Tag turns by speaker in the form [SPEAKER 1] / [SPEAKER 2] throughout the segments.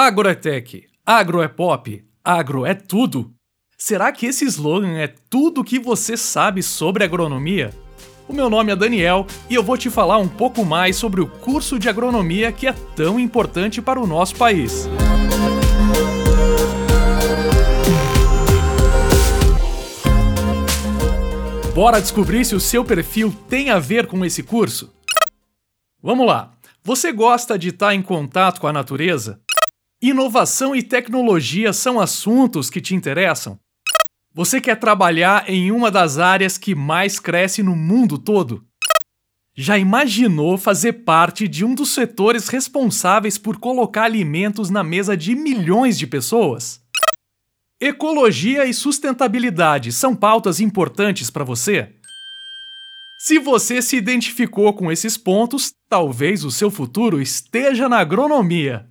[SPEAKER 1] Agro é tech, agro é pop, agro é tudo. Será que esse slogan é tudo o que você sabe sobre agronomia? O meu nome é Daniel e eu vou te falar um pouco mais sobre o curso de agronomia que é tão importante para o nosso país. Bora descobrir se o seu perfil tem a ver com esse curso? Vamos lá! Você gosta de estar em contato com a natureza? Inovação e tecnologia são assuntos que te interessam? Você quer trabalhar em uma das áreas que mais cresce no mundo todo? Já imaginou fazer parte de um dos setores responsáveis por colocar alimentos na mesa de milhões de pessoas? Ecologia e sustentabilidade são pautas importantes para você? Se você se identificou com esses pontos, talvez o seu futuro esteja na agronomia.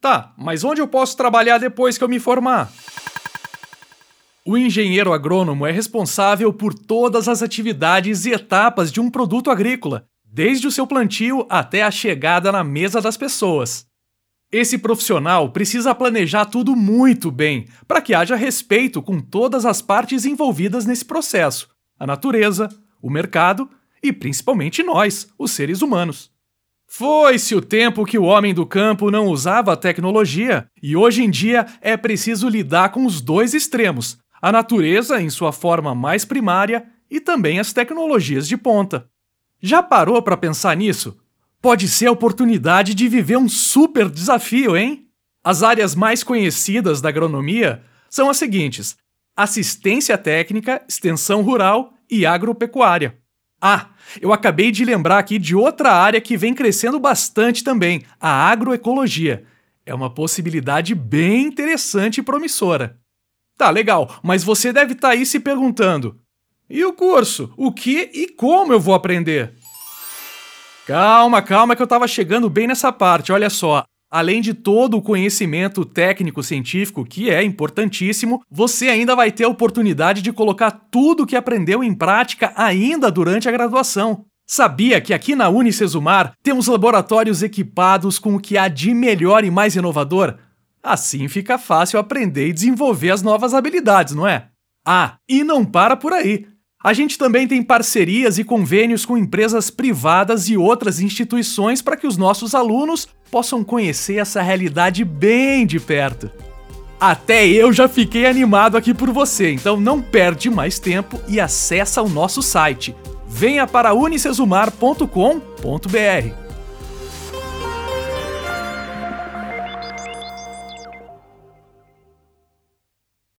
[SPEAKER 1] Tá, mas onde eu posso trabalhar depois que eu me formar? O engenheiro agrônomo é responsável por todas as atividades e etapas de um produto agrícola, desde o seu plantio até a chegada na mesa das pessoas. Esse profissional precisa planejar tudo muito bem para que haja respeito com todas as partes envolvidas nesse processo: a natureza, o mercado e principalmente nós, os seres humanos. Foi-se o tempo que o homem do campo não usava tecnologia, e hoje em dia é preciso lidar com os dois extremos: a natureza em sua forma mais primária e também as tecnologias de ponta. Já parou para pensar nisso? Pode ser a oportunidade de viver um super desafio, hein? As áreas mais conhecidas da agronomia são as seguintes: assistência técnica, extensão rural e agropecuária. Ah, eu acabei de lembrar aqui de outra área que vem crescendo bastante também, a agroecologia. É uma possibilidade bem interessante e promissora. Tá, legal, mas você deve estar tá aí se perguntando: e o curso? O que e como eu vou aprender? Calma, calma, que eu estava chegando bem nessa parte. Olha só, Além de todo o conhecimento técnico-científico, que é importantíssimo, você ainda vai ter a oportunidade de colocar tudo o que aprendeu em prática ainda durante a graduação. Sabia que aqui na Unicesumar temos laboratórios equipados com o que há de melhor e mais inovador? Assim fica fácil aprender e desenvolver as novas habilidades, não é? Ah, e não para por aí! A gente também tem parcerias e convênios com empresas privadas e outras instituições para que os nossos alunos possam conhecer essa realidade bem de perto. Até eu já fiquei animado aqui por você, então não perde mais tempo e acessa o nosso site. Venha para unicesumar.com.br.